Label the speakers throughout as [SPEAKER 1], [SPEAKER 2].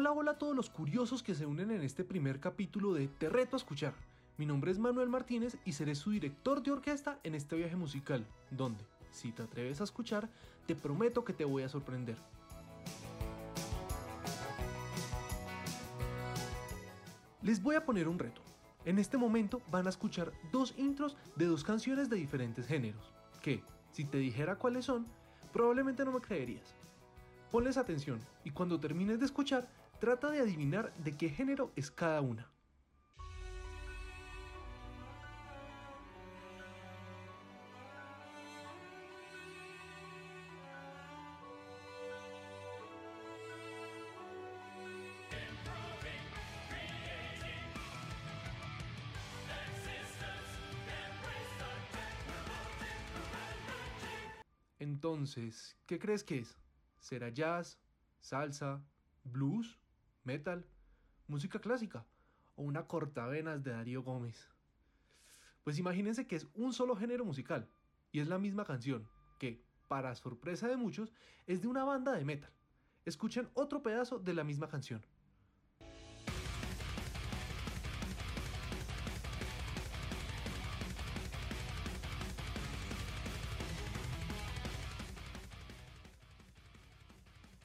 [SPEAKER 1] Hola, hola a todos los curiosos que se unen en este primer capítulo de Te reto a escuchar. Mi nombre es Manuel Martínez y seré su director de orquesta en este viaje musical, donde, si te atreves a escuchar, te prometo que te voy a sorprender. Les voy a poner un reto. En este momento van a escuchar dos intros de dos canciones de diferentes géneros, que, si te dijera cuáles son, probablemente no me creerías. Ponles atención y cuando termines de escuchar, trata de adivinar de qué género es cada una. Entonces, ¿qué crees que es? ¿Será jazz, salsa, blues, metal, música clásica o una cortavenas de Darío Gómez? Pues imagínense que es un solo género musical y es la misma canción, que, para sorpresa de muchos, es de una banda de metal. Escuchen otro pedazo de la misma canción.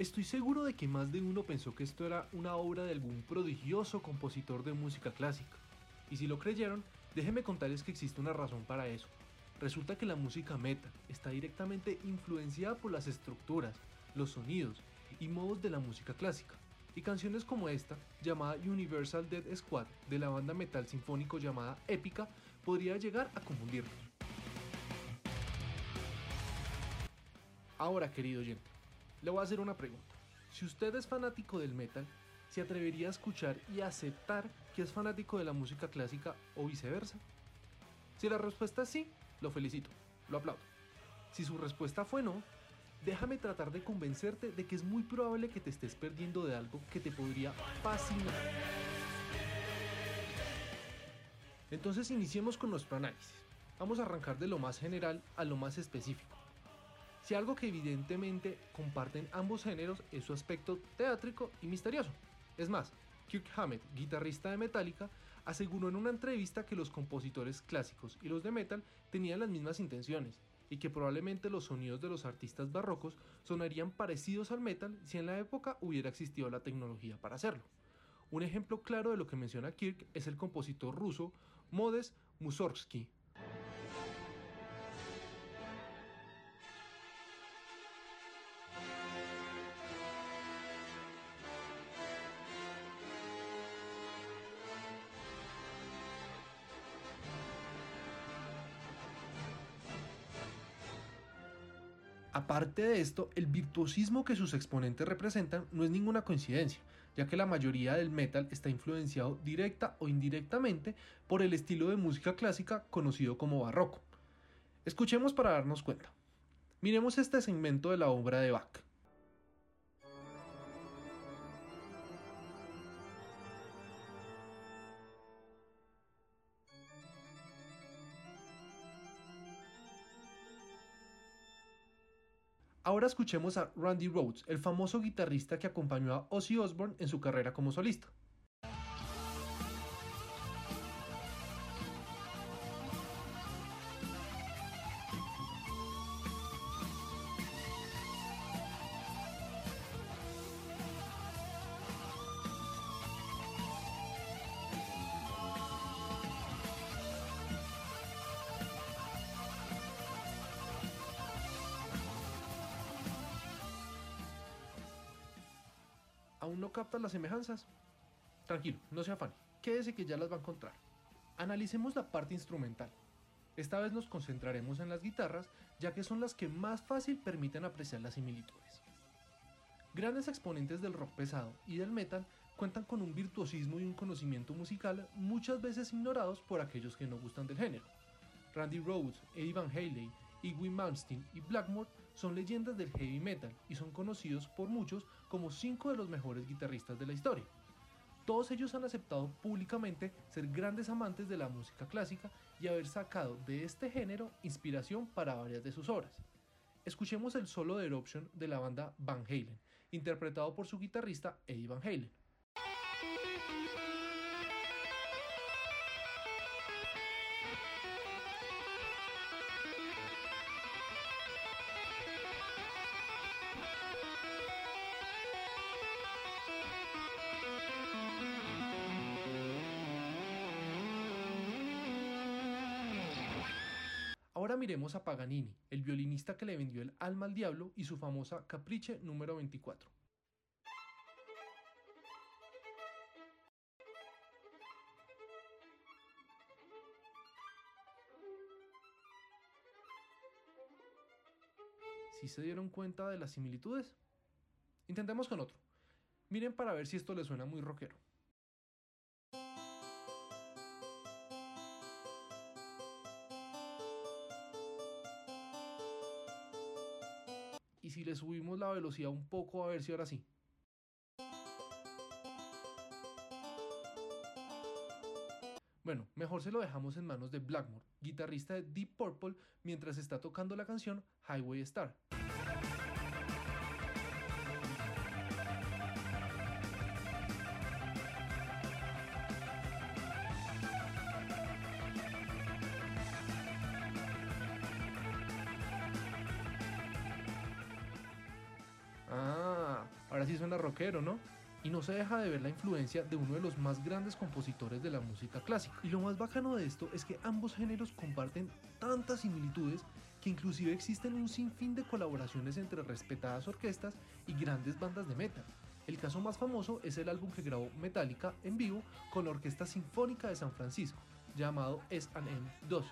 [SPEAKER 1] Estoy seguro de que más de uno pensó que esto era una obra de algún prodigioso compositor de música clásica. Y si lo creyeron, déjenme contarles que existe una razón para eso. Resulta que la música metal está directamente influenciada por las estructuras, los sonidos y modos de la música clásica. Y canciones como esta, llamada Universal Dead Squad de la banda metal sinfónico llamada Épica, podría llegar a confundirnos. Ahora, querido oyente, le voy a hacer una pregunta. Si usted es fanático del metal, ¿se atrevería a escuchar y aceptar que es fanático de la música clásica o viceversa? Si la respuesta es sí, lo felicito, lo aplaudo. Si su respuesta fue no, déjame tratar de convencerte de que es muy probable que te estés perdiendo de algo que te podría fascinar. Entonces iniciemos con nuestro análisis. Vamos a arrancar de lo más general a lo más específico. Si algo que evidentemente comparten ambos géneros es su aspecto teátrico y misterioso. Es más, Kirk Hammett, guitarrista de Metallica, aseguró en una entrevista que los compositores clásicos y los de metal tenían las mismas intenciones y que probablemente los sonidos de los artistas barrocos sonarían parecidos al metal si en la época hubiera existido la tecnología para hacerlo. Un ejemplo claro de lo que menciona Kirk es el compositor ruso Modes Mussorgsky, Aparte de esto, el virtuosismo que sus exponentes representan no es ninguna coincidencia, ya que la mayoría del metal está influenciado directa o indirectamente por el estilo de música clásica conocido como barroco. Escuchemos para darnos cuenta. Miremos este segmento de la obra de Bach. Ahora escuchemos a Randy Rhoads, el famoso guitarrista que acompañó a Ozzy Osbourne en su carrera como solista. No las semejanzas? Tranquilo, no se afane, quédese que ya las va a encontrar. Analicemos la parte instrumental. Esta vez nos concentraremos en las guitarras, ya que son las que más fácil permiten apreciar las similitudes. Grandes exponentes del rock pesado y del metal cuentan con un virtuosismo y un conocimiento musical muchas veces ignorados por aquellos que no gustan del género. Randy Rhoads, Eddie Van Halen, Iggy Malmsteen y Blackmore son leyendas del heavy metal y son conocidos por muchos como cinco de los mejores guitarristas de la historia. Todos ellos han aceptado públicamente ser grandes amantes de la música clásica y haber sacado de este género inspiración para varias de sus obras. Escuchemos el solo de Eruption de la banda Van Halen, interpretado por su guitarrista Eddie Van Halen. Miremos a Paganini, el violinista que le vendió el alma al diablo y su famosa Caprice número 24. ¿Sí se dieron cuenta de las similitudes? Intentemos con otro. Miren para ver si esto les suena muy rockero. Le subimos la velocidad un poco a ver si ahora sí. Bueno, mejor se lo dejamos en manos de Blackmore, guitarrista de Deep Purple, mientras está tocando la canción Highway Star. Sí suena rockero, ¿no? Y no se deja de ver la influencia de uno de los más grandes compositores de la música clásica. Y lo más bacano de esto es que ambos géneros comparten tantas similitudes que inclusive existen un sinfín de colaboraciones entre respetadas orquestas y grandes bandas de metal. El caso más famoso es el álbum que grabó Metallica en vivo con la Orquesta Sinfónica de San Francisco, llamado S&M 2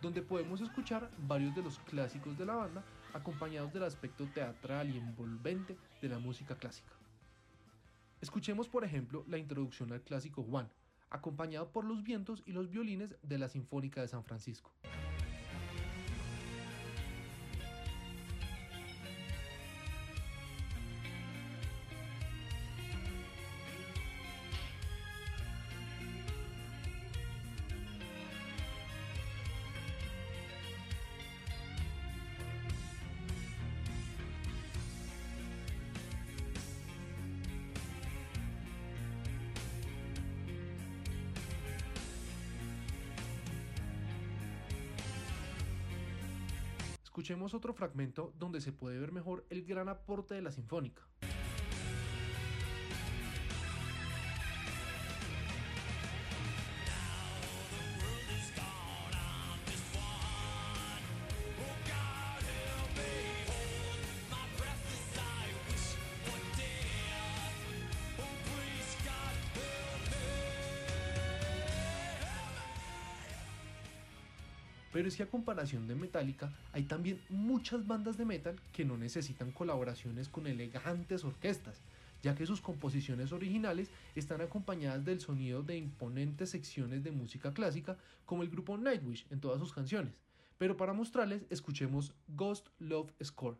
[SPEAKER 1] donde podemos escuchar varios de los clásicos de la banda acompañados del aspecto teatral y envolvente de la música clásica. Escuchemos por ejemplo la introducción al clásico One, acompañado por los vientos y los violines de la Sinfónica de San Francisco. Escuchemos otro fragmento donde se puede ver mejor el gran aporte de la sinfónica. Pero es que a comparación de Metallica, hay también muchas bandas de metal que no necesitan colaboraciones con elegantes orquestas, ya que sus composiciones originales están acompañadas del sonido de imponentes secciones de música clásica, como el grupo Nightwish en todas sus canciones. Pero para mostrarles, escuchemos Ghost Love Score.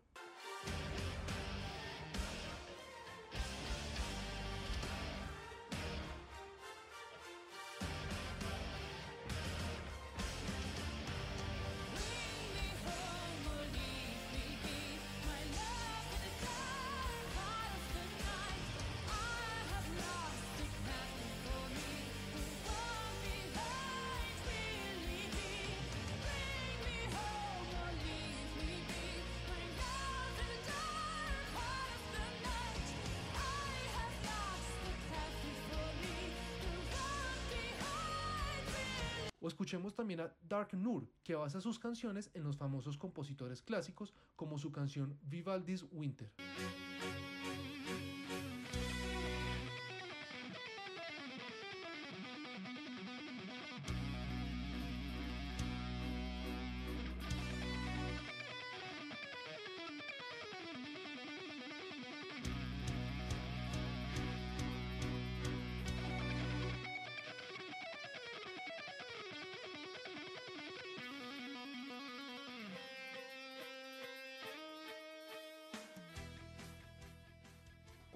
[SPEAKER 1] Escuchemos también a Dark Nur, que basa sus canciones en los famosos compositores clásicos, como su canción Vivaldi's Winter.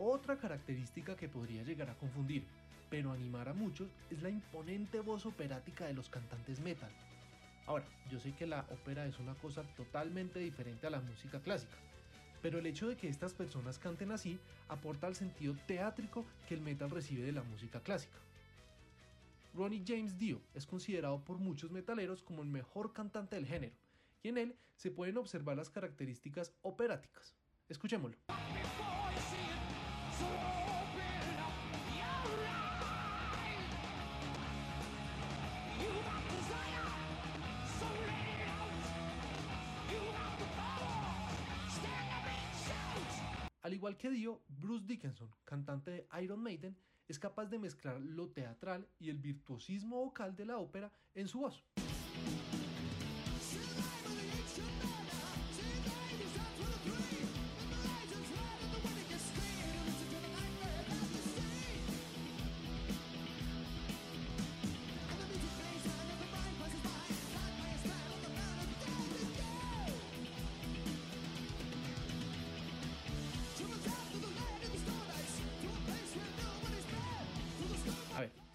[SPEAKER 1] Otra característica que podría llegar a confundir, pero animar a muchos, es la imponente voz operática de los cantantes metal. Ahora, yo sé que la ópera es una cosa totalmente diferente a la música clásica, pero el hecho de que estas personas canten así aporta al sentido teátrico que el metal recibe de la música clásica. Ronnie James Dio es considerado por muchos metaleros como el mejor cantante del género, y en él se pueden observar las características operáticas. Escuchémoslo. Al igual que Dio, Bruce Dickinson, cantante de Iron Maiden, es capaz de mezclar lo teatral y el virtuosismo vocal de la ópera en su voz.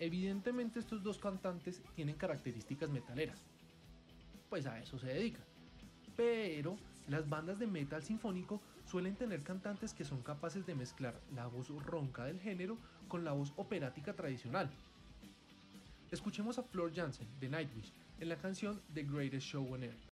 [SPEAKER 1] Evidentemente estos dos cantantes tienen características metaleras. Pues a eso se dedican. Pero las bandas de metal sinfónico suelen tener cantantes que son capaces de mezclar la voz ronca del género con la voz operática tradicional. Escuchemos a Flor Jansen de Nightwish en la canción The Greatest Show on Earth.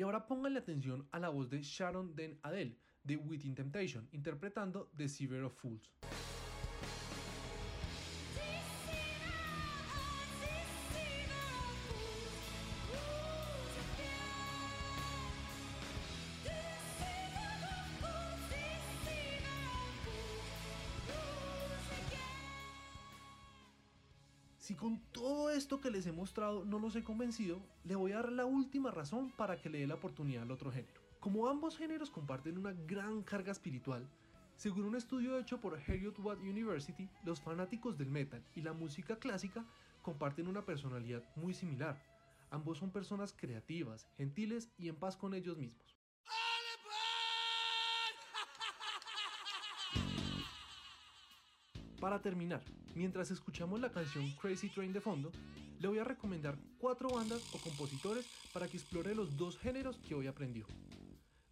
[SPEAKER 1] Y ahora pónganle atención a la voz de Sharon Den Adele de Within Temptation, interpretando The Sever of Fools. Que les he mostrado no los he convencido, le voy a dar la última razón para que le dé la oportunidad al otro género. Como ambos géneros comparten una gran carga espiritual, según un estudio hecho por Heriot Watt University, los fanáticos del metal y la música clásica comparten una personalidad muy similar. Ambos son personas creativas, gentiles y en paz con ellos mismos. Para terminar, mientras escuchamos la canción Crazy Train de fondo, le voy a recomendar cuatro bandas o compositores para que explore los dos géneros que hoy aprendió.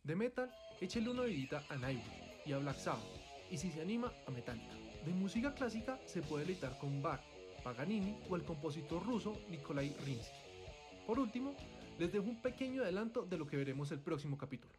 [SPEAKER 1] De metal, échele una vidita a Nightwish y a Black Sabbath, y si se anima, a Metallica. De música clásica se puede deleitar con Bach, Paganini o el compositor ruso Nikolai Rinsky. Por último, les dejo un pequeño adelanto de lo que veremos el próximo capítulo.